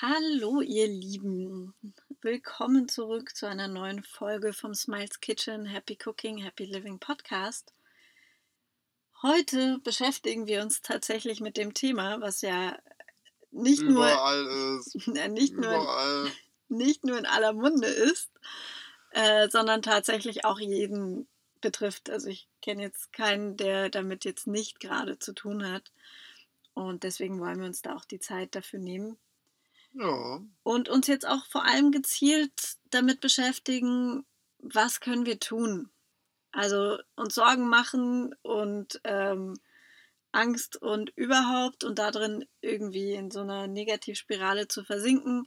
Hallo, ihr Lieben. Willkommen zurück zu einer neuen Folge vom Smiles Kitchen Happy Cooking, Happy Living Podcast. Heute beschäftigen wir uns tatsächlich mit dem Thema, was ja nicht Überall nur, ist. nicht, Überall. Nur, nicht nur in aller Munde ist, äh, sondern tatsächlich auch jeden betrifft. Also ich kenne jetzt keinen, der damit jetzt nicht gerade zu tun hat. Und deswegen wollen wir uns da auch die Zeit dafür nehmen. Ja. Und uns jetzt auch vor allem gezielt damit beschäftigen, was können wir tun? Also uns Sorgen machen und ähm, Angst und überhaupt und darin irgendwie in so einer Negativspirale zu versinken.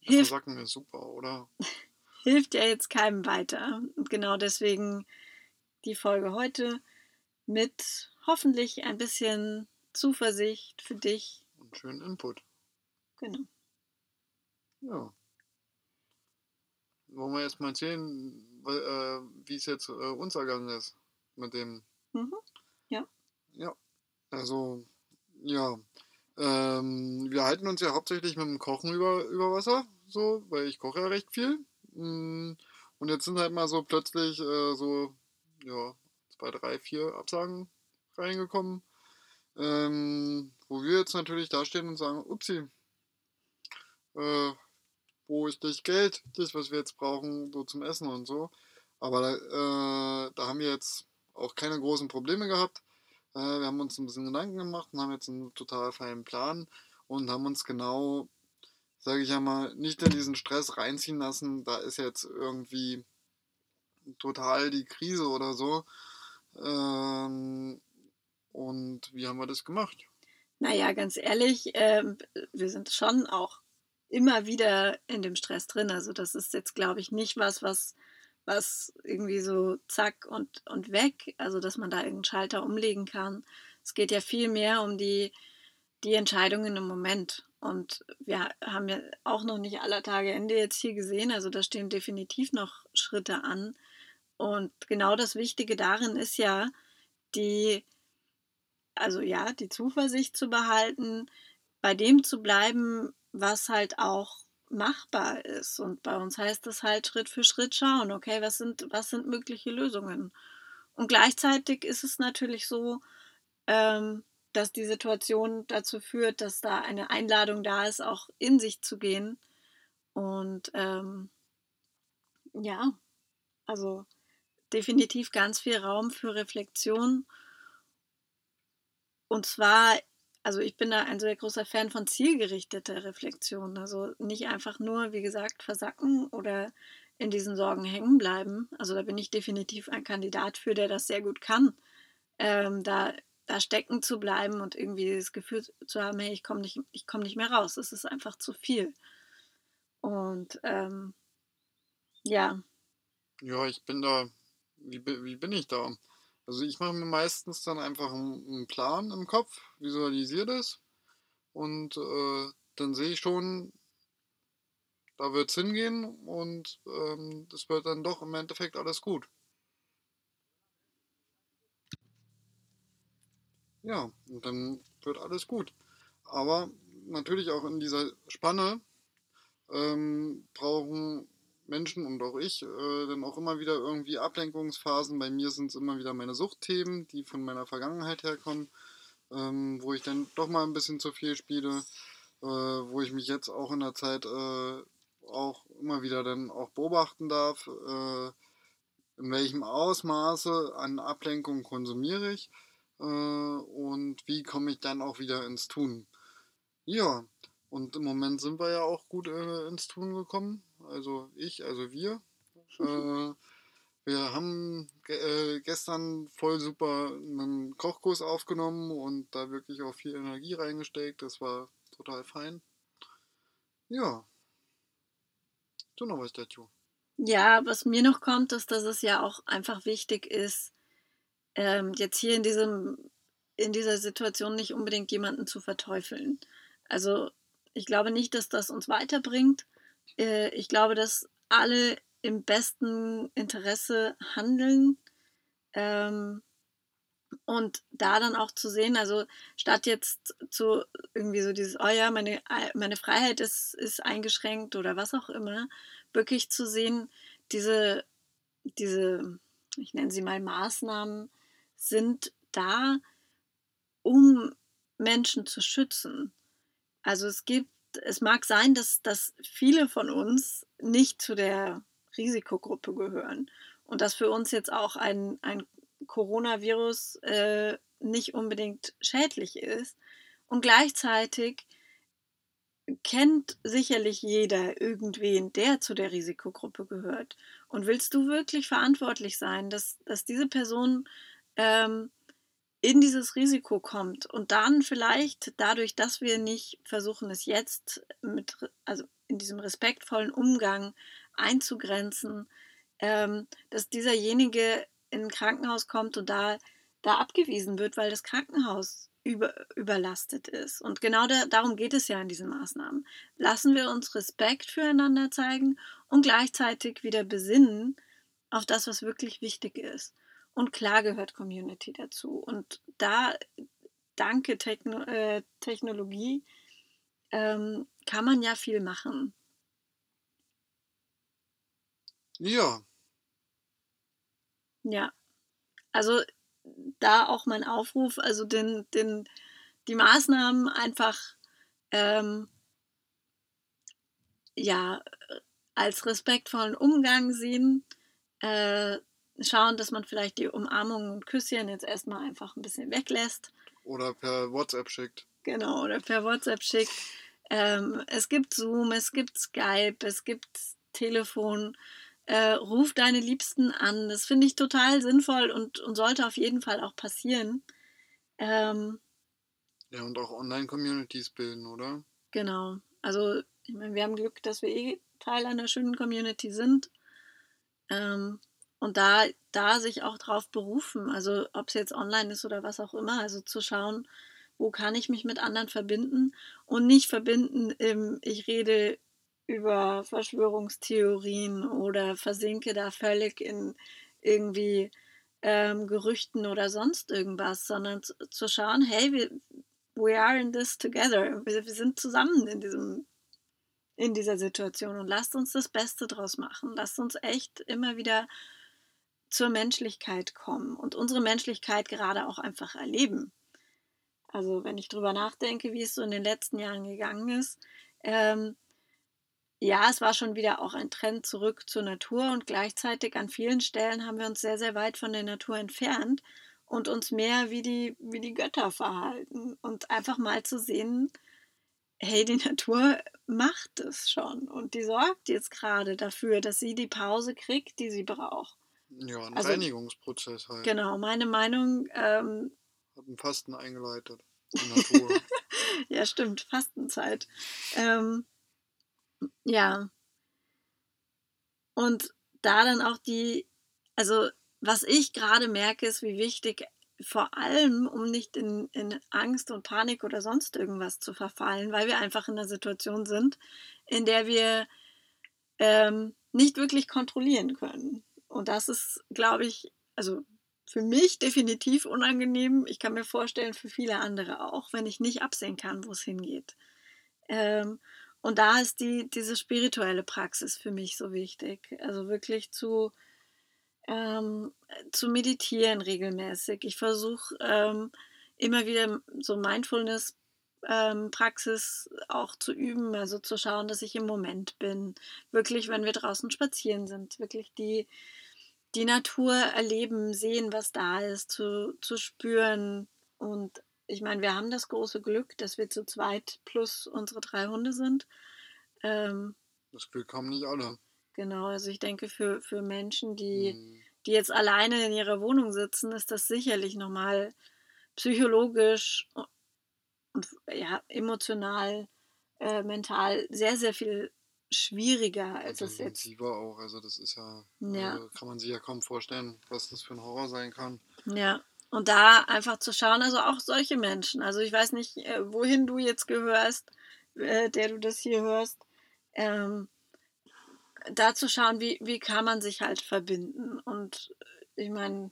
Hilft, Versacken ist super, oder? hilft ja jetzt keinem weiter. Und genau deswegen die Folge heute mit hoffentlich ein bisschen Zuversicht für dich. Und schönen Input. Genau. Ja. Wollen wir erst mal erzählen, äh, wie es jetzt äh, uns ergangen ist mit dem. Mhm. Ja. Ja. Also, ja. Ähm, wir halten uns ja hauptsächlich mit dem Kochen über, über Wasser, so, weil ich koche ja recht viel. Mm, und jetzt sind halt mal so plötzlich äh, so, ja, zwei, drei, vier Absagen reingekommen. Ähm, wo wir jetzt natürlich dastehen und sagen, upsi, äh, wo ist das Geld, das, was wir jetzt brauchen, so zum Essen und so. Aber äh, da haben wir jetzt auch keine großen Probleme gehabt. Äh, wir haben uns ein bisschen Gedanken gemacht und haben jetzt einen total feinen Plan und haben uns genau, sage ich ja mal, nicht in diesen Stress reinziehen lassen. Da ist jetzt irgendwie total die Krise oder so. Ähm, und wie haben wir das gemacht? Naja, ganz ehrlich, äh, wir sind schon auch immer wieder in dem Stress drin. Also das ist jetzt, glaube ich, nicht was, was, was irgendwie so zack und, und weg, also dass man da irgendeinen Schalter umlegen kann. Es geht ja viel mehr um die, die Entscheidungen im Moment. Und wir haben ja auch noch nicht aller Tage Ende jetzt hier gesehen. Also da stehen definitiv noch Schritte an. Und genau das Wichtige darin ist ja, die, also ja, die Zuversicht zu behalten, bei dem zu bleiben, was halt auch machbar ist. Und bei uns heißt das halt Schritt für Schritt schauen, okay, was sind, was sind mögliche Lösungen? Und gleichzeitig ist es natürlich so, ähm, dass die Situation dazu führt, dass da eine Einladung da ist, auch in sich zu gehen. Und ähm, ja, also definitiv ganz viel Raum für Reflexion. Und zwar also ich bin da ein sehr großer Fan von zielgerichteter Reflexion. Also nicht einfach nur, wie gesagt, versacken oder in diesen Sorgen hängen bleiben. Also da bin ich definitiv ein Kandidat für, der das sehr gut kann. Ähm, da, da stecken zu bleiben und irgendwie das Gefühl zu haben, hey, ich komme nicht, komm nicht mehr raus. Es ist einfach zu viel. Und ähm, ja. Ja, ich bin da, wie, wie bin ich da? Also ich mache mir meistens dann einfach einen Plan im Kopf, visualisiere das und äh, dann sehe ich schon, da wird es hingehen und ähm, das wird dann doch im Endeffekt alles gut. Ja, und dann wird alles gut. Aber natürlich auch in dieser Spanne ähm, brauchen Menschen und auch ich äh, dann auch immer wieder irgendwie Ablenkungsphasen. Bei mir sind es immer wieder meine Suchtthemen, die von meiner Vergangenheit herkommen, ähm, wo ich dann doch mal ein bisschen zu viel spiele, äh, wo ich mich jetzt auch in der Zeit äh, auch immer wieder dann auch beobachten darf, äh, in welchem Ausmaße an Ablenkung konsumiere ich äh, und wie komme ich dann auch wieder ins Tun. Ja, und im Moment sind wir ja auch gut äh, ins Tun gekommen also ich, also wir. äh, wir haben äh, gestern voll super einen Kochkurs aufgenommen und da wirklich auch viel Energie reingesteckt. Das war total fein. Ja. Du noch was dazu? Ja, was mir noch kommt, ist, dass es ja auch einfach wichtig ist, ähm, jetzt hier in diesem in dieser Situation nicht unbedingt jemanden zu verteufeln. Also ich glaube nicht, dass das uns weiterbringt. Äh, ich glaube, dass alle im besten Interesse handeln. Ähm, Und da dann auch zu sehen, also statt jetzt zu irgendwie so dieses, oh ja, meine, meine Freiheit ist, ist eingeschränkt oder was auch immer, wirklich zu sehen, diese, diese, ich nenne sie mal Maßnahmen, sind da, um Menschen zu schützen. Also es gibt, es mag sein, dass, dass viele von uns nicht zu der Risikogruppe gehören und dass für uns jetzt auch ein, ein Coronavirus äh, nicht unbedingt schädlich ist. Und gleichzeitig kennt sicherlich jeder irgendwen, der zu der Risikogruppe gehört. Und willst du wirklich verantwortlich sein, dass, dass diese Person ähm, in dieses Risiko kommt und dann vielleicht dadurch, dass wir nicht versuchen, es jetzt mit, also in diesem respektvollen Umgang einzugrenzen, ähm, dass dieserjenige in ein Krankenhaus kommt und da, da abgewiesen wird, weil das Krankenhaus über, überlastet ist. Und genau da, darum geht es ja in diesen Maßnahmen. Lassen wir uns Respekt füreinander zeigen und gleichzeitig wieder besinnen auf das, was wirklich wichtig ist. Und klar gehört Community dazu. Und da, danke Techno äh, Technologie, ähm, kann man ja viel machen. Ja. Ja. Also da auch mein Aufruf, also den, den, die Maßnahmen einfach ähm, ja als respektvollen Umgang sehen, äh, schauen, dass man vielleicht die Umarmungen und Küsschen jetzt erstmal einfach ein bisschen weglässt. Oder per WhatsApp schickt. Genau, oder per WhatsApp schickt. Ähm, es gibt Zoom, es gibt Skype, es gibt Telefon. Äh, ruf deine Liebsten an. Das finde ich total sinnvoll und, und sollte auf jeden Fall auch passieren. Ähm, ja, und auch Online-Communities bilden, oder? Genau. Also, ich meine, wir haben Glück, dass wir eh Teil einer schönen Community sind. Ähm, und da, da sich auch drauf berufen, also ob es jetzt online ist oder was auch immer, also zu schauen, wo kann ich mich mit anderen verbinden und nicht verbinden im, ich rede über Verschwörungstheorien oder versinke da völlig in irgendwie ähm, Gerüchten oder sonst irgendwas, sondern zu, zu schauen, hey, wir, we are in this together. Wir, wir sind zusammen in diesem in dieser Situation und lasst uns das Beste draus machen. Lasst uns echt immer wieder zur Menschlichkeit kommen und unsere Menschlichkeit gerade auch einfach erleben. Also wenn ich drüber nachdenke, wie es so in den letzten Jahren gegangen ist, ähm, ja, es war schon wieder auch ein Trend zurück zur Natur und gleichzeitig an vielen Stellen haben wir uns sehr, sehr weit von der Natur entfernt und uns mehr wie die, wie die Götter verhalten und einfach mal zu sehen, hey, die Natur macht es schon und die sorgt jetzt gerade dafür, dass sie die Pause kriegt, die sie braucht. Ja, ein also, Reinigungsprozess halt. Genau, meine Meinung. Ähm, Hat ein Fasten eingeleitet. Ja, stimmt, Fastenzeit. Ähm, ja. Und da dann auch die, also was ich gerade merke, ist, wie wichtig vor allem, um nicht in, in Angst und Panik oder sonst irgendwas zu verfallen, weil wir einfach in einer Situation sind, in der wir ähm, nicht wirklich kontrollieren können. Und das ist, glaube ich, also für mich definitiv unangenehm. Ich kann mir vorstellen, für viele andere auch, wenn ich nicht absehen kann, wo es hingeht. Ähm, und da ist die, diese spirituelle Praxis für mich so wichtig. Also wirklich zu, ähm, zu meditieren regelmäßig. Ich versuche ähm, immer wieder so Mindfulness ähm, Praxis auch zu üben, also zu schauen, dass ich im Moment bin. Wirklich, wenn wir draußen spazieren sind, wirklich die, die Natur erleben, sehen, was da ist, zu, zu spüren. Und ich meine, wir haben das große Glück, dass wir zu zweit plus unsere drei Hunde sind. Ähm, das Glück haben nicht alle. Genau, also ich denke, für, für Menschen, die, hm. die jetzt alleine in ihrer Wohnung sitzen, ist das sicherlich nochmal psychologisch und ja, emotional, äh, mental sehr, sehr viel schwieriger als es jetzt. auch, also das ist ja, ja. Also kann man sich ja kaum vorstellen, was das für ein Horror sein kann. Ja, und da einfach zu schauen, also auch solche Menschen, also ich weiß nicht, äh, wohin du jetzt gehörst, äh, der du das hier hörst, ähm, da zu schauen, wie, wie kann man sich halt verbinden und ich meine,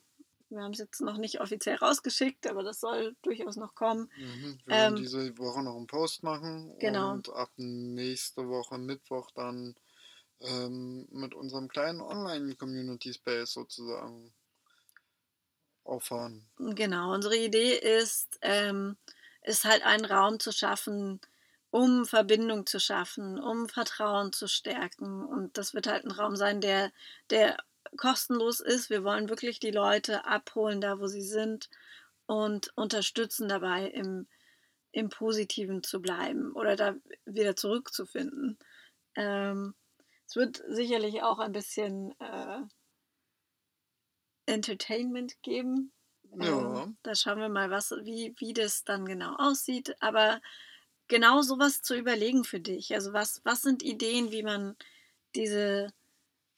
Wir haben es jetzt noch nicht offiziell rausgeschickt, aber das soll durchaus noch kommen. Mhm. Wir werden ähm, diese Woche noch einen Post machen genau. und ab nächste Woche Mittwoch dann ähm, mit unserem kleinen Online-Community Space sozusagen auffahren. Genau, unsere Idee ist, ähm, ist halt einen Raum zu schaffen, um Verbindung zu schaffen, um Vertrauen zu stärken. Und das wird halt ein Raum sein, der, der kostenlos ist. Wir wollen wirklich die Leute abholen, da wo sie sind und unterstützen dabei, im, im Positiven zu bleiben oder da wieder zurückzufinden. Ähm, es wird sicherlich auch ein bisschen äh, Entertainment geben. Ja. Ähm, da schauen wir mal, was, wie, wie das dann genau aussieht. Aber genau sowas zu überlegen für dich. Also was, was sind Ideen, wie man diese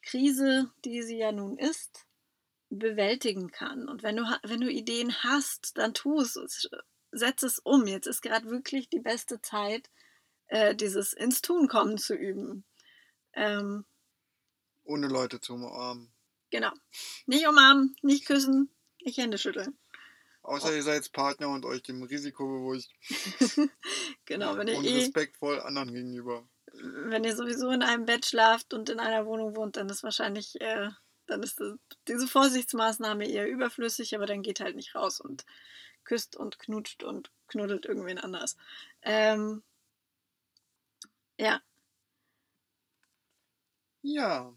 Krise, die sie ja nun ist, bewältigen kann. Und wenn du, wenn du Ideen hast, dann tu es, setz es um. Jetzt ist gerade wirklich die beste Zeit, äh, dieses ins Tun kommen zu üben. Ähm, Ohne Leute zu umarmen. Genau. Nicht umarmen, nicht küssen, nicht Hände schütteln. Außer oh. ihr seid Partner und euch dem Risiko bewusst. genau, wenn ihr und eh, respektvoll anderen gegenüber. Wenn ihr sowieso in einem Bett schlaft und in einer Wohnung wohnt, dann ist wahrscheinlich, äh, dann ist das, diese Vorsichtsmaßnahme eher überflüssig, aber dann geht halt nicht raus und küsst und knutscht und knuddelt irgendwen anders. Ähm, ja. Ja.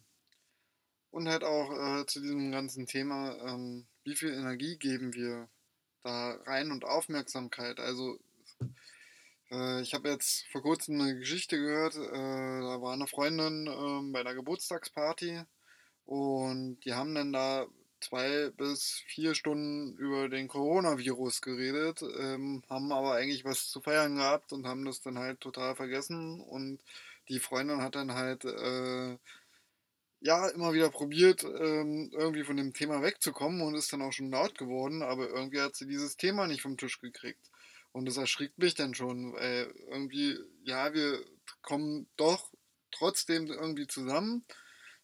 Und halt auch äh, zu diesem ganzen Thema, ähm, wie viel Energie geben wir da rein und Aufmerksamkeit. Also ich habe jetzt vor kurzem eine Geschichte gehört, äh, da war eine Freundin äh, bei einer Geburtstagsparty und die haben dann da zwei bis vier Stunden über den Coronavirus geredet, ähm, haben aber eigentlich was zu feiern gehabt und haben das dann halt total vergessen und die Freundin hat dann halt äh, ja, immer wieder probiert, ähm, irgendwie von dem Thema wegzukommen und ist dann auch schon laut geworden, aber irgendwie hat sie dieses Thema nicht vom Tisch gekriegt. Und das erschrickt mich dann schon, weil irgendwie, ja, wir kommen doch trotzdem irgendwie zusammen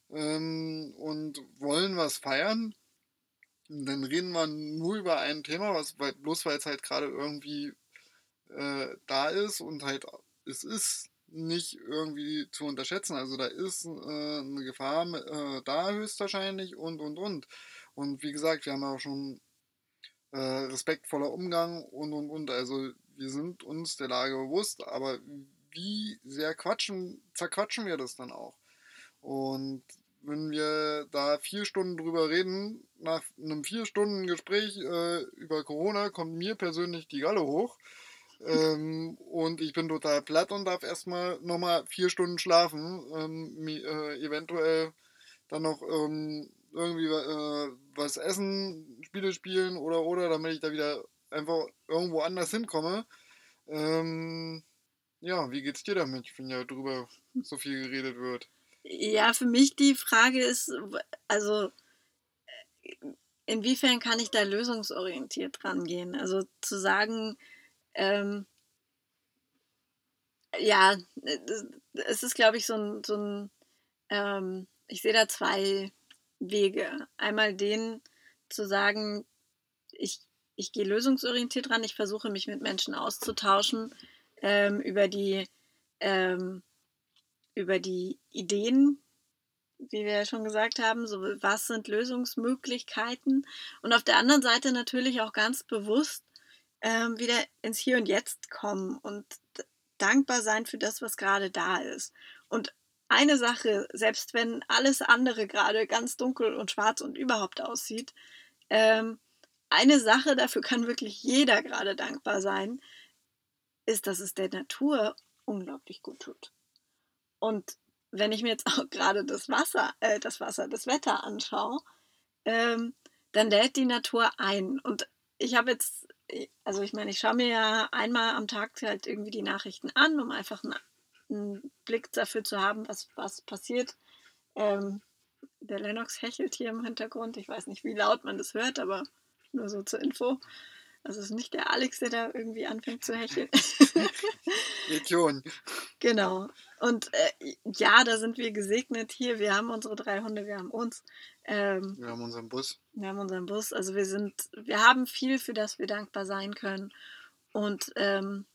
ähm, und wollen was feiern. Und dann reden wir nur über ein Thema, was bloß weil es halt gerade irgendwie äh, da ist und halt es ist nicht irgendwie zu unterschätzen. Also da ist äh, eine Gefahr äh, da höchstwahrscheinlich und und und. Und wie gesagt, wir haben auch schon äh, respektvoller Umgang und und und. Also wir sind uns der Lage bewusst, aber wie sehr quatschen, zerquatschen wir das dann auch? Und wenn wir da vier Stunden drüber reden, nach einem vier Stunden Gespräch äh, über Corona kommt mir persönlich die Galle hoch ähm, und ich bin total platt und darf erstmal nochmal vier Stunden schlafen. Ähm, äh, eventuell dann noch ähm, irgendwie äh, was essen, Spiele spielen oder oder, damit ich da wieder einfach irgendwo anders hinkomme. Ähm, ja, wie geht's dir damit, wenn ja drüber so viel geredet wird? Ja, für mich die Frage ist, also inwiefern kann ich da lösungsorientiert rangehen? Also zu sagen, ähm, ja, es ist, glaube ich, so ein, so ein ähm, ich sehe da zwei Wege. Einmal den zu sagen, ich, ich gehe lösungsorientiert ran, ich versuche mich mit Menschen auszutauschen ähm, über die ähm, über die Ideen, wie wir ja schon gesagt haben, so was sind Lösungsmöglichkeiten und auf der anderen Seite natürlich auch ganz bewusst ähm, wieder ins Hier und Jetzt kommen und dankbar sein für das, was gerade da ist. Und eine Sache, selbst wenn alles andere gerade ganz dunkel und schwarz und überhaupt aussieht, ähm, eine Sache, dafür kann wirklich jeder gerade dankbar sein, ist, dass es der Natur unglaublich gut tut. Und wenn ich mir jetzt auch gerade das Wasser, äh, das Wasser, das Wetter anschaue, ähm, dann lädt die Natur ein. Und ich habe jetzt also ich meine, ich schaue mir ja einmal am Tag halt irgendwie die Nachrichten an, um einfach einen, einen Blick dafür zu haben, was, was passiert. Ähm, der Lennox hechelt hier im Hintergrund. Ich weiß nicht, wie laut man das hört, aber nur so zur Info. Also es ist nicht der Alex, der da irgendwie anfängt zu hecheln. Region. Genau. Und äh, ja, da sind wir gesegnet hier. Wir haben unsere drei Hunde, wir haben uns. Ähm, wir haben unseren Bus. Wir haben unseren Bus. Also wir sind, wir haben viel, für das wir dankbar sein können. Und ähm,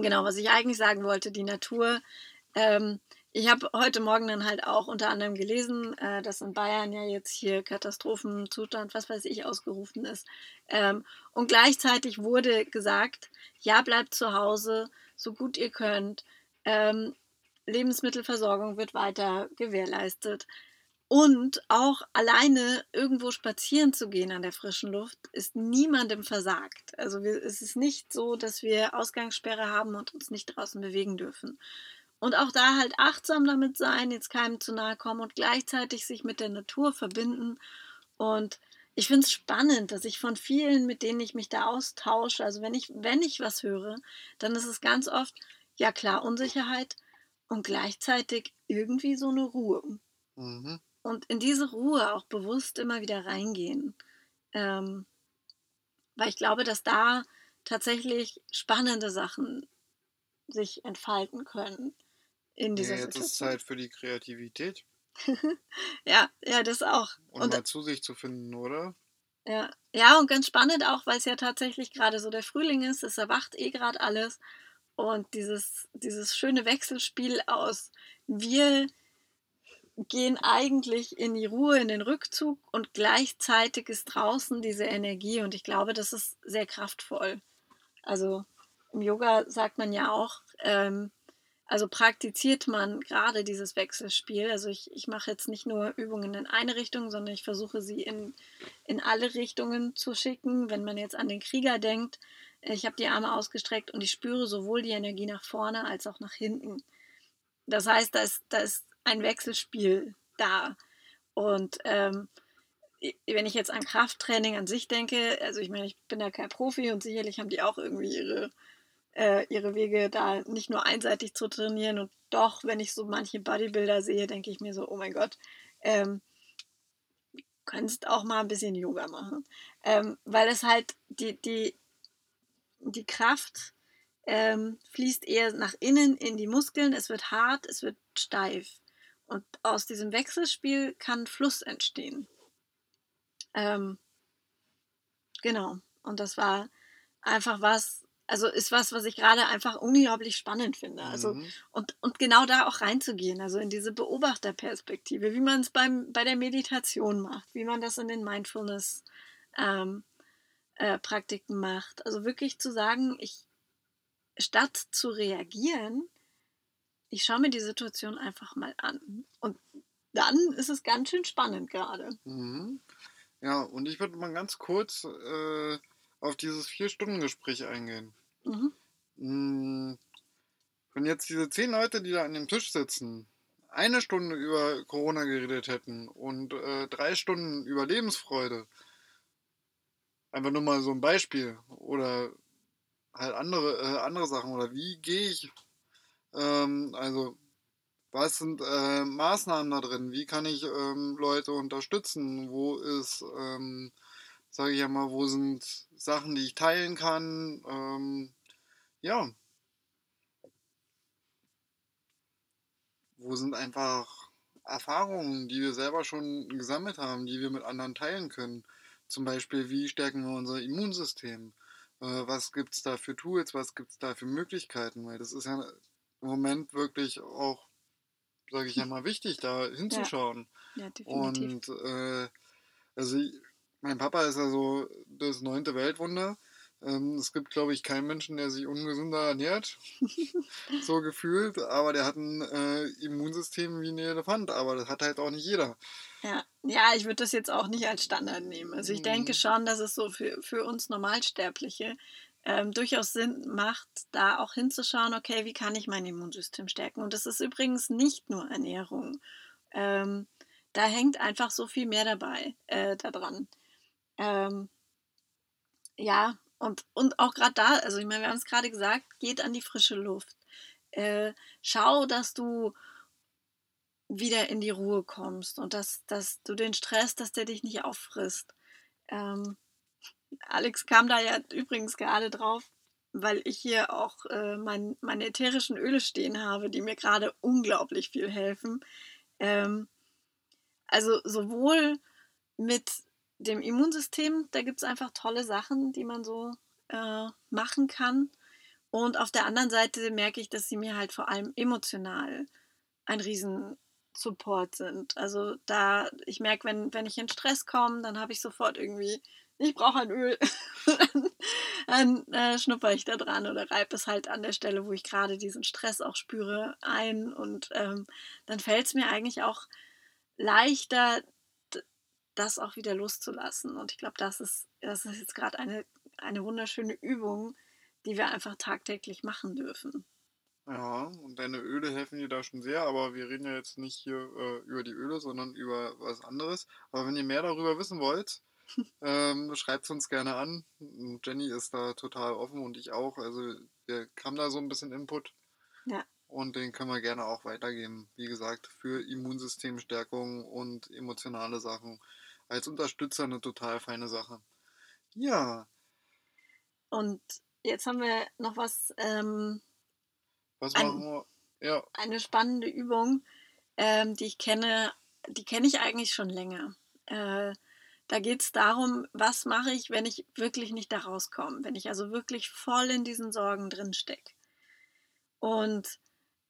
genau, was ich eigentlich sagen wollte, die Natur. Ähm, ich habe heute Morgen dann halt auch unter anderem gelesen, äh, dass in Bayern ja jetzt hier Katastrophenzustand, was weiß ich, ausgerufen ist. Ähm, und gleichzeitig wurde gesagt, ja, bleibt zu Hause, so gut ihr könnt. Ähm, Lebensmittelversorgung wird weiter gewährleistet. Und auch alleine irgendwo spazieren zu gehen an der frischen Luft ist niemandem versagt. Also wir, es ist nicht so, dass wir Ausgangssperre haben und uns nicht draußen bewegen dürfen. Und auch da halt achtsam damit sein, jetzt keinem zu nahe kommen und gleichzeitig sich mit der Natur verbinden. Und ich finde es spannend, dass ich von vielen, mit denen ich mich da austausche, also wenn ich, wenn ich was höre, dann ist es ganz oft, ja klar, Unsicherheit und gleichzeitig irgendwie so eine Ruhe. Mhm. Und in diese Ruhe auch bewusst immer wieder reingehen. Ähm, weil ich glaube, dass da tatsächlich spannende Sachen sich entfalten können in dieser ja, jetzt Situation. Jetzt ist Zeit für die Kreativität. ja, ja, das auch. Und, und mal zu sich zu finden, oder? Ja, ja, und ganz spannend auch, weil es ja tatsächlich gerade so der Frühling ist, es erwacht eh gerade alles. Und dieses, dieses schöne Wechselspiel aus, wir gehen eigentlich in die Ruhe, in den Rückzug und gleichzeitig ist draußen diese Energie und ich glaube, das ist sehr kraftvoll. Also im Yoga sagt man ja auch, ähm, also praktiziert man gerade dieses Wechselspiel. Also ich, ich mache jetzt nicht nur Übungen in eine Richtung, sondern ich versuche sie in, in alle Richtungen zu schicken. Wenn man jetzt an den Krieger denkt, ich habe die Arme ausgestreckt und ich spüre sowohl die Energie nach vorne als auch nach hinten. Das heißt, da ist, da ist ein Wechselspiel da. Und ähm, wenn ich jetzt an Krafttraining an sich denke, also ich meine, ich bin da kein Profi und sicherlich haben die auch irgendwie ihre äh, ihre Wege da nicht nur einseitig zu trainieren. Und doch, wenn ich so manche Bodybuilder sehe, denke ich mir so, oh mein Gott, ähm, könntest auch mal ein bisschen Yoga machen. Ähm, weil es halt die, die, die Kraft ähm, fließt eher nach innen in die Muskeln, es wird hart, es wird steif. Und aus diesem Wechselspiel kann Fluss entstehen. Ähm, genau. Und das war einfach was, also ist was, was ich gerade einfach unglaublich spannend finde. Also mhm. und, und genau da auch reinzugehen, also in diese Beobachterperspektive, wie man es beim bei der Meditation macht, wie man das in den Mindfulness ähm, äh, Praktiken macht. Also wirklich zu sagen, ich statt zu reagieren, ich schaue mir die Situation einfach mal an. Und dann ist es ganz schön spannend gerade. Mhm. Ja, und ich würde mal ganz kurz äh, auf dieses Vier-Stunden-Gespräch eingehen. Mhm. Hm, wenn jetzt diese zehn Leute, die da an dem Tisch sitzen, eine Stunde über Corona geredet hätten und äh, drei Stunden über Lebensfreude, einfach nur mal so ein Beispiel oder halt andere, äh, andere Sachen oder wie gehe ich, ähm, also was sind äh, Maßnahmen da drin, wie kann ich ähm, Leute unterstützen, wo ist ähm, sage ich ja mal, wo sind Sachen, die ich teilen kann. Ähm, ja. Wo sind einfach Erfahrungen, die wir selber schon gesammelt haben, die wir mit anderen teilen können. Zum Beispiel, wie stärken wir unser Immunsystem? Äh, was gibt es da für Tools? Was gibt es da für Möglichkeiten? Weil das ist ja im Moment wirklich auch, sage ich ja mal, wichtig, da hinzuschauen. Ja, ja definitiv. Und äh, also mein Papa ist ja so das neunte Weltwunder. Ähm, es gibt, glaube ich, keinen Menschen, der sich ungesünder ernährt, so gefühlt. Aber der hat ein äh, Immunsystem wie ein Elefant. Aber das hat halt auch nicht jeder. Ja, ja ich würde das jetzt auch nicht als Standard nehmen. Also ich denke schon, dass es so für, für uns Normalsterbliche ähm, durchaus Sinn macht, da auch hinzuschauen, okay, wie kann ich mein Immunsystem stärken? Und das ist übrigens nicht nur Ernährung. Ähm, da hängt einfach so viel mehr dabei äh, daran. Ähm, ja, und, und auch gerade da, also ich meine, wir haben es gerade gesagt, geht an die frische Luft. Äh, schau, dass du wieder in die Ruhe kommst und dass, dass du den Stress, dass der dich nicht auffrisst. Ähm, Alex kam da ja übrigens gerade drauf. weil ich hier auch äh, mein, meine ätherischen Öle stehen habe, die mir gerade unglaublich viel helfen. Ähm, also sowohl mit dem Immunsystem, da gibt es einfach tolle Sachen, die man so äh, machen kann. Und auf der anderen Seite merke ich, dass sie mir halt vor allem emotional ein riesen Support sind. Also da, ich merke, wenn, wenn ich in Stress komme, dann habe ich sofort irgendwie, ich brauche ein Öl. dann äh, schnupper ich da dran oder reibe es halt an der Stelle, wo ich gerade diesen Stress auch spüre, ein. Und ähm, dann fällt es mir eigentlich auch leichter, das auch wieder loszulassen. Und ich glaube, das ist, das ist jetzt gerade eine, eine wunderschöne Übung, die wir einfach tagtäglich machen dürfen. Ja, und deine Öle helfen dir da schon sehr, aber wir reden ja jetzt nicht hier äh, über die Öle, sondern über was anderes. Aber wenn ihr mehr darüber wissen wollt, ähm, schreibt es uns gerne an. Jenny ist da total offen und ich auch. Also wir haben da so ein bisschen Input. Ja. Und den können wir gerne auch weitergeben. Wie gesagt, für Immunsystemstärkung und emotionale Sachen. Als Unterstützer eine total feine Sache. Ja. Und jetzt haben wir noch was. Ähm, was machen ein, wir? Ja. Eine spannende Übung, ähm, die ich kenne, die kenne ich eigentlich schon länger. Äh, da geht es darum, was mache ich, wenn ich wirklich nicht da rauskomme, wenn ich also wirklich voll in diesen Sorgen drin stecke. Und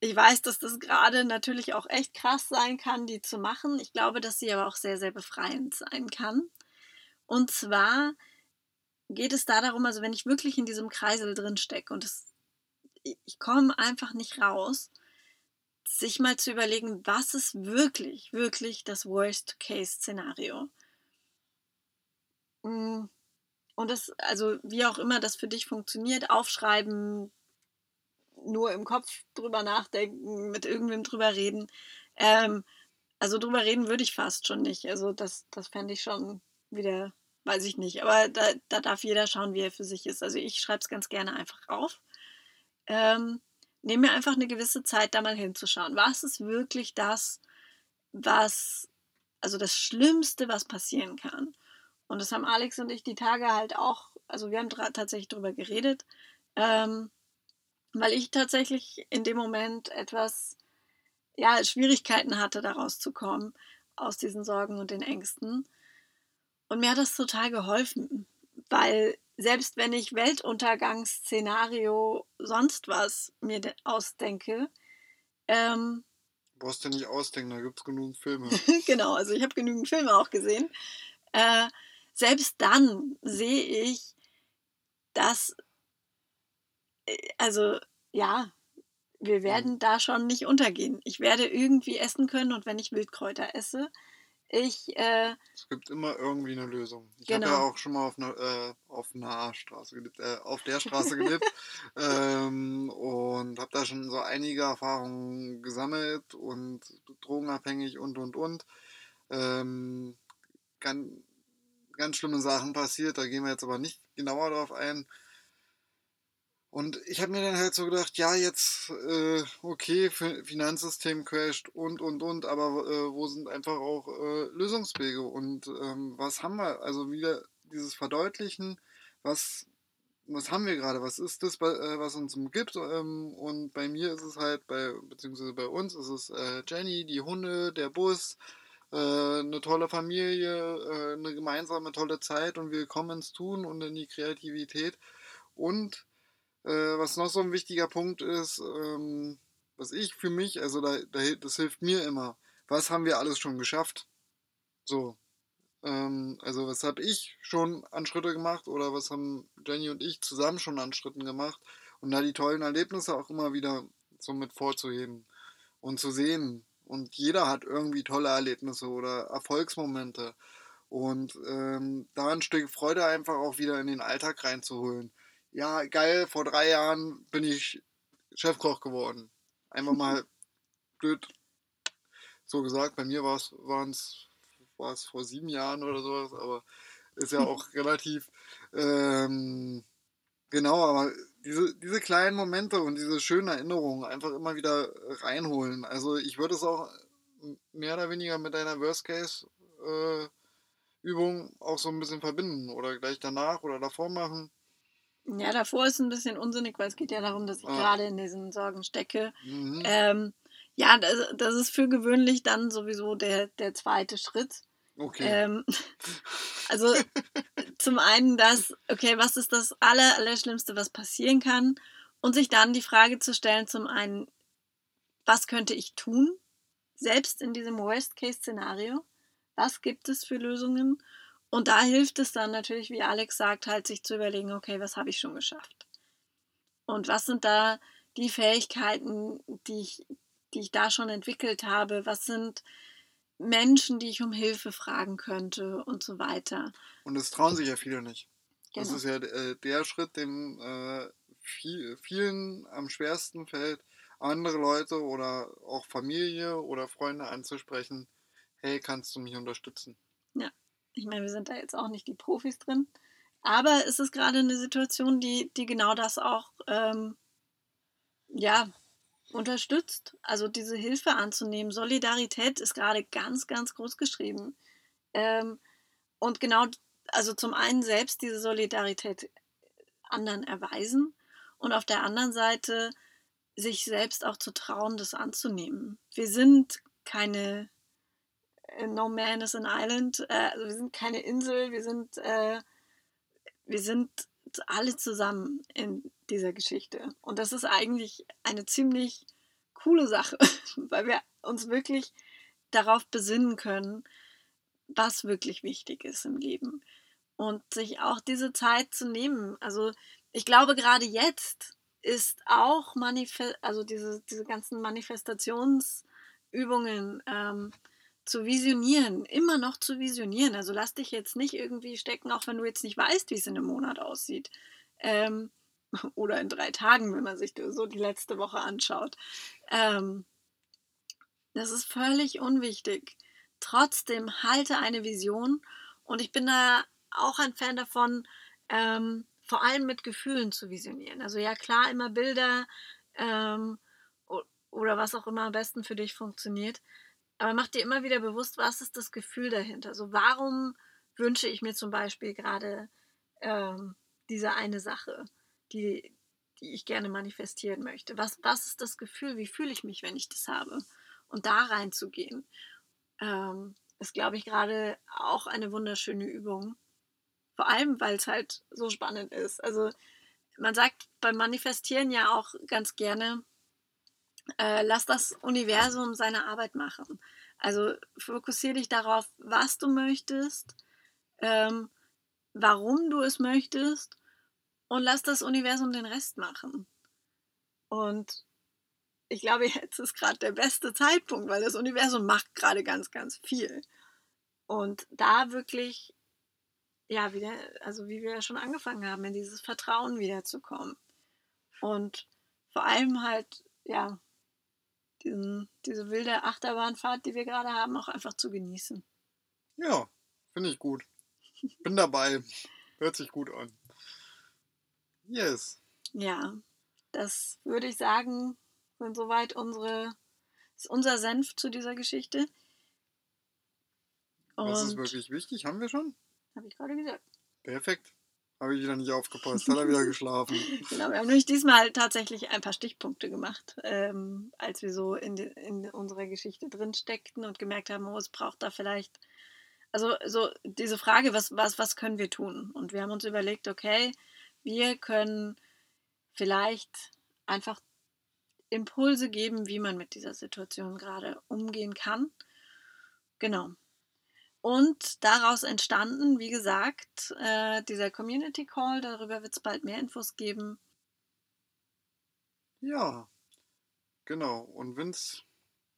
ich weiß, dass das gerade natürlich auch echt krass sein kann, die zu machen. Ich glaube, dass sie aber auch sehr, sehr befreiend sein kann. Und zwar geht es da darum, also wenn ich wirklich in diesem Kreisel drin stecke und es, ich komme einfach nicht raus, sich mal zu überlegen, was ist wirklich, wirklich das Worst-Case-Szenario. Mm, und das, also wie auch immer das für dich funktioniert, aufschreiben, nur im Kopf drüber nachdenken, mit irgendwem drüber reden. Ähm, also drüber reden würde ich fast schon nicht. Also das, das fände ich schon wieder weiß ich nicht. Aber da, da darf jeder schauen, wie er für sich ist. Also ich schreibe es ganz gerne einfach auf. Ähm, nehme mir einfach eine gewisse Zeit, da mal hinzuschauen. Was ist wirklich das, was, also das Schlimmste, was passieren kann? Und das haben Alex und ich die Tage halt auch, also wir haben tatsächlich darüber geredet, ähm, weil ich tatsächlich in dem Moment etwas, ja, Schwierigkeiten hatte, da rauszukommen aus diesen Sorgen und den Ängsten. Und mir hat das total geholfen, weil selbst wenn ich Weltuntergangsszenario sonst was mir ausdenke, ähm, Brauchst du nicht ausdenken, da gibt es genügend Filme. genau, also ich habe genügend Filme auch gesehen. Äh, selbst dann sehe ich, dass, äh, also ja, wir werden da schon nicht untergehen. Ich werde irgendwie essen können und wenn ich Wildkräuter esse, ich, äh, es gibt immer irgendwie eine Lösung. Ich genau. habe ja auch schon mal auf einer, äh, auf einer Straße gelebt, äh, auf der Straße gelebt ähm, und habe da schon so einige Erfahrungen gesammelt und drogenabhängig und und und. Ähm, ganz, ganz schlimme Sachen passiert, da gehen wir jetzt aber nicht genauer drauf ein. Und ich habe mir dann halt so gedacht, ja, jetzt, äh, okay, Finanzsystem crasht und, und, und, aber äh, wo sind einfach auch äh, Lösungswege und ähm, was haben wir? Also wieder dieses Verdeutlichen, was, was haben wir gerade, was ist das, äh, was uns umgibt? Ähm, und bei mir ist es halt, bei, beziehungsweise bei uns ist es äh, Jenny, die Hunde, der Bus, eine tolle Familie, eine gemeinsame tolle Zeit und wir kommen ins Tun und in die Kreativität und äh, was noch so ein wichtiger Punkt ist, ähm, was ich für mich, also da, da, das hilft mir immer. Was haben wir alles schon geschafft? So. Ähm, also was habe ich schon an Schritte gemacht oder was haben Jenny und ich zusammen schon an Schritten gemacht? Und da die tollen Erlebnisse auch immer wieder so mit vorzuheben und zu sehen. Und jeder hat irgendwie tolle Erlebnisse oder Erfolgsmomente. Und ähm, da ein Stück Freude einfach auch wieder in den Alltag reinzuholen ja, geil, vor drei Jahren bin ich Chefkoch geworden. Einfach mal blöd so gesagt. Bei mir war es war es vor sieben Jahren oder sowas, aber ist ja auch relativ ähm, genau, aber diese, diese kleinen Momente und diese schönen Erinnerungen einfach immer wieder reinholen. Also ich würde es auch mehr oder weniger mit einer Worst Case äh, Übung auch so ein bisschen verbinden oder gleich danach oder davor machen Ja, davor ist ein bisschen unsinnig, weil es geht ja darum, dass ich Ah. gerade in diesen Sorgen stecke. Mhm. Ähm, ja, das, das ist für gewöhnlich dann sowieso der, der zweite Schritt. Okay. Ähm, also zum einen das, okay, was ist das aller, Allerschlimmste, was passieren kann? Und sich dann die Frage zu stellen, zum einen, was könnte ich tun, selbst in diesem Worst-Case-Szenario? Was gibt es für Lösungen? Und da hilft es dann natürlich, wie Alex sagt, halt sich zu überlegen, okay, was habe ich schon geschafft? Und was sind da die Fähigkeiten, die ich, die ich da schon entwickelt habe? Was sind Menschen, die ich um Hilfe fragen könnte und so weiter? Und das trauen sich ja viele nicht. Das Genau. ist ja äh, der Schritt, dem äh, viel, vielen am schwersten fällt, andere Leute oder auch Familie oder Freunde anzusprechen. Hey, kannst du mich unterstützen? Ich meine, wir sind da jetzt auch nicht die Profis drin. Aber es ist gerade eine Situation, die, die genau das auch ähm, ja, unterstützt. Also diese Hilfe anzunehmen. Solidarität ist gerade ganz, ganz groß geschrieben. Ähm, und genau, also zum einen selbst diese Solidarität anderen erweisen und auf der anderen Seite sich selbst auch zu trauen, das anzunehmen. Wir sind keine äh, No Man is an Island, äh, also wir sind keine Insel, wir sind, äh, wir sind alle zusammen in dieser Geschichte. Und das ist eigentlich eine ziemlich coole Sache, weil wir uns wirklich darauf besinnen können, was wirklich wichtig ist im Leben. Und sich auch diese Zeit zu nehmen. Also ich glaube, gerade jetzt ist auch Manifest, also diese, diese ganzen Manifestationsübungen ähm, zu visionieren, immer noch zu visionieren. Also lass dich jetzt nicht irgendwie stecken, auch wenn du jetzt nicht weißt, wie es in einem Monat aussieht. Ähm, oder in drei Tagen, wenn man sich so die letzte Woche anschaut. Ähm, das ist völlig unwichtig. Trotzdem halte eine Vision und ich bin da auch ein Fan davon, ähm, vor allem mit Gefühlen zu visionieren. Also ja klar, immer Bilder ähm, oder was auch immer am besten für dich funktioniert. Aber mach dir immer wieder bewusst, was ist das Gefühl dahinter? Also warum wünsche ich mir zum Beispiel gerade ähm, diese eine Sache, die, die ich gerne manifestieren möchte? Was, was ist das Gefühl? Wie fühle ich mich, wenn ich das habe? Und da reinzugehen, ähm, ist, glaube ich, gerade auch eine wunderschöne Übung. Vor allem, weil es halt so spannend ist. Also man sagt beim Manifestieren ja auch ganz gerne, äh, lass das Universum seine Arbeit machen. Also fokussiere dich darauf, was du möchtest, ähm, warum du es möchtest und lass das Universum den Rest machen. Und ich glaube, jetzt ist gerade der beste Zeitpunkt, weil das Universum macht gerade ganz, ganz viel. Und da wirklich, ja, wieder, also wie wir schon angefangen haben, in dieses Vertrauen wiederzukommen. Und vor allem halt, ja, diesen, diese wilde Achterbahnfahrt, die wir gerade haben, auch einfach zu genießen. Ja, finde ich gut. Bin dabei. Hört sich gut an. Yes. Ja, das würde ich sagen, sind soweit unsere, ist unser Senf zu dieser Geschichte. Was ist Und wirklich wichtig? Haben wir schon? habe ich gerade gesagt. Perfekt. Habe ich wieder nicht aufgepasst. Hat er wieder geschlafen. Genau, wir haben nämlich diesmal tatsächlich ein paar Stichpunkte gemacht, ähm, als wir so in, die, in unserer Geschichte drin steckten und gemerkt haben, oh, es braucht da vielleicht, also so diese Frage, was, was, was können wir tun? Und wir haben uns überlegt, okay, wir können vielleicht einfach Impulse geben, wie man mit dieser Situation gerade umgehen kann. Genau. Und daraus entstanden, wie gesagt, äh, dieser Community Call. Darüber wird es bald mehr Infos geben. Ja, genau. Und wenn es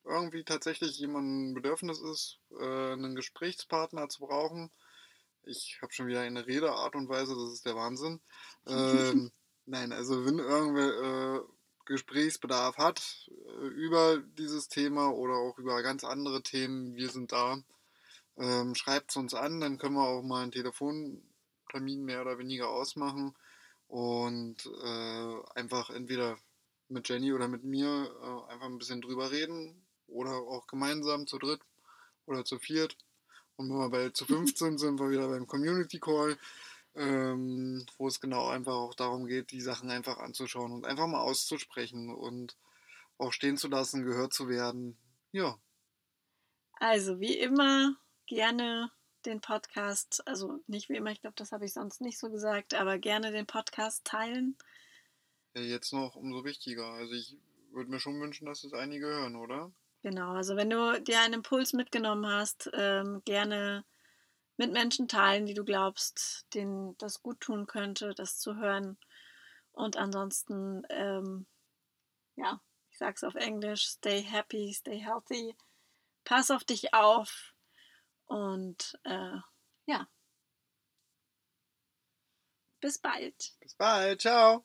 irgendwie tatsächlich jemandem ein Bedürfnis ist, äh, einen Gesprächspartner zu brauchen, ich habe schon wieder eine Redeart und Weise, das ist der Wahnsinn. Ähm, nein, also wenn irgendwer äh, Gesprächsbedarf hat äh, über dieses Thema oder auch über ganz andere Themen, wir sind da. Ähm, Schreibt es uns an, dann können wir auch mal einen Telefontermin mehr oder weniger ausmachen und äh, einfach entweder mit Jenny oder mit mir äh, einfach ein bisschen drüber reden oder auch gemeinsam zu dritt oder zu viert. Und wenn wir bei zu 15 sind wir wieder beim Community Call. ähm, wo es genau einfach auch darum geht, die Sachen einfach anzuschauen und einfach mal auszusprechen und auch stehen zu lassen, gehört zu werden. Ja. Also wie immer gerne den Podcast, also nicht wie immer, ich glaube, das habe ich sonst nicht so gesagt, aber gerne den Podcast teilen. Ja, jetzt noch umso wichtiger. Also ich würde mir schon wünschen, dass es einige hören, oder? Genau, also wenn du dir einen Impuls mitgenommen hast, ähm, gerne mit Menschen teilen, die du glaubst, denen das gut tun könnte, das zu hören. Und ansonsten, ähm, ja, ich sage es auf Englisch, stay happy, stay healthy, pass auf dich auf und äh, ja, bis bald. Bis bald, ciao.